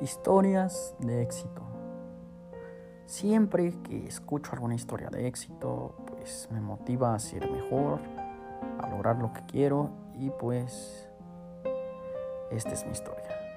Historias de éxito. Siempre que escucho alguna historia de éxito, pues me motiva a ser mejor, a lograr lo que quiero y pues esta es mi historia.